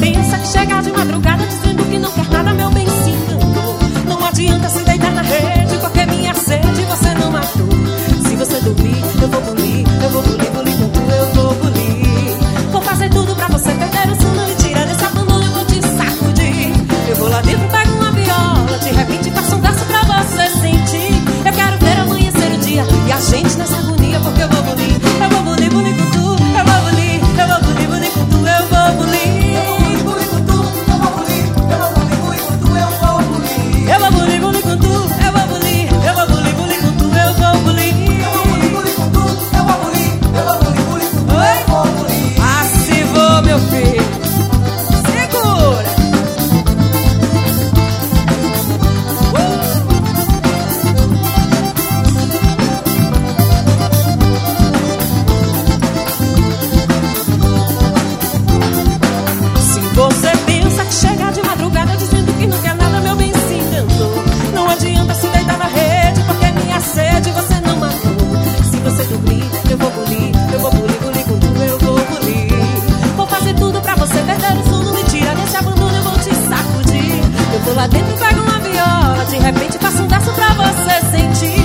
Pensa que chega de madrugada dizendo que não quer nada, meu bem, se enganou. Não adianta se deitar na rede, porque minha sede você não matou. Se você dormir. meu filho. pego uma viola, de repente faço um verso pra você sentir.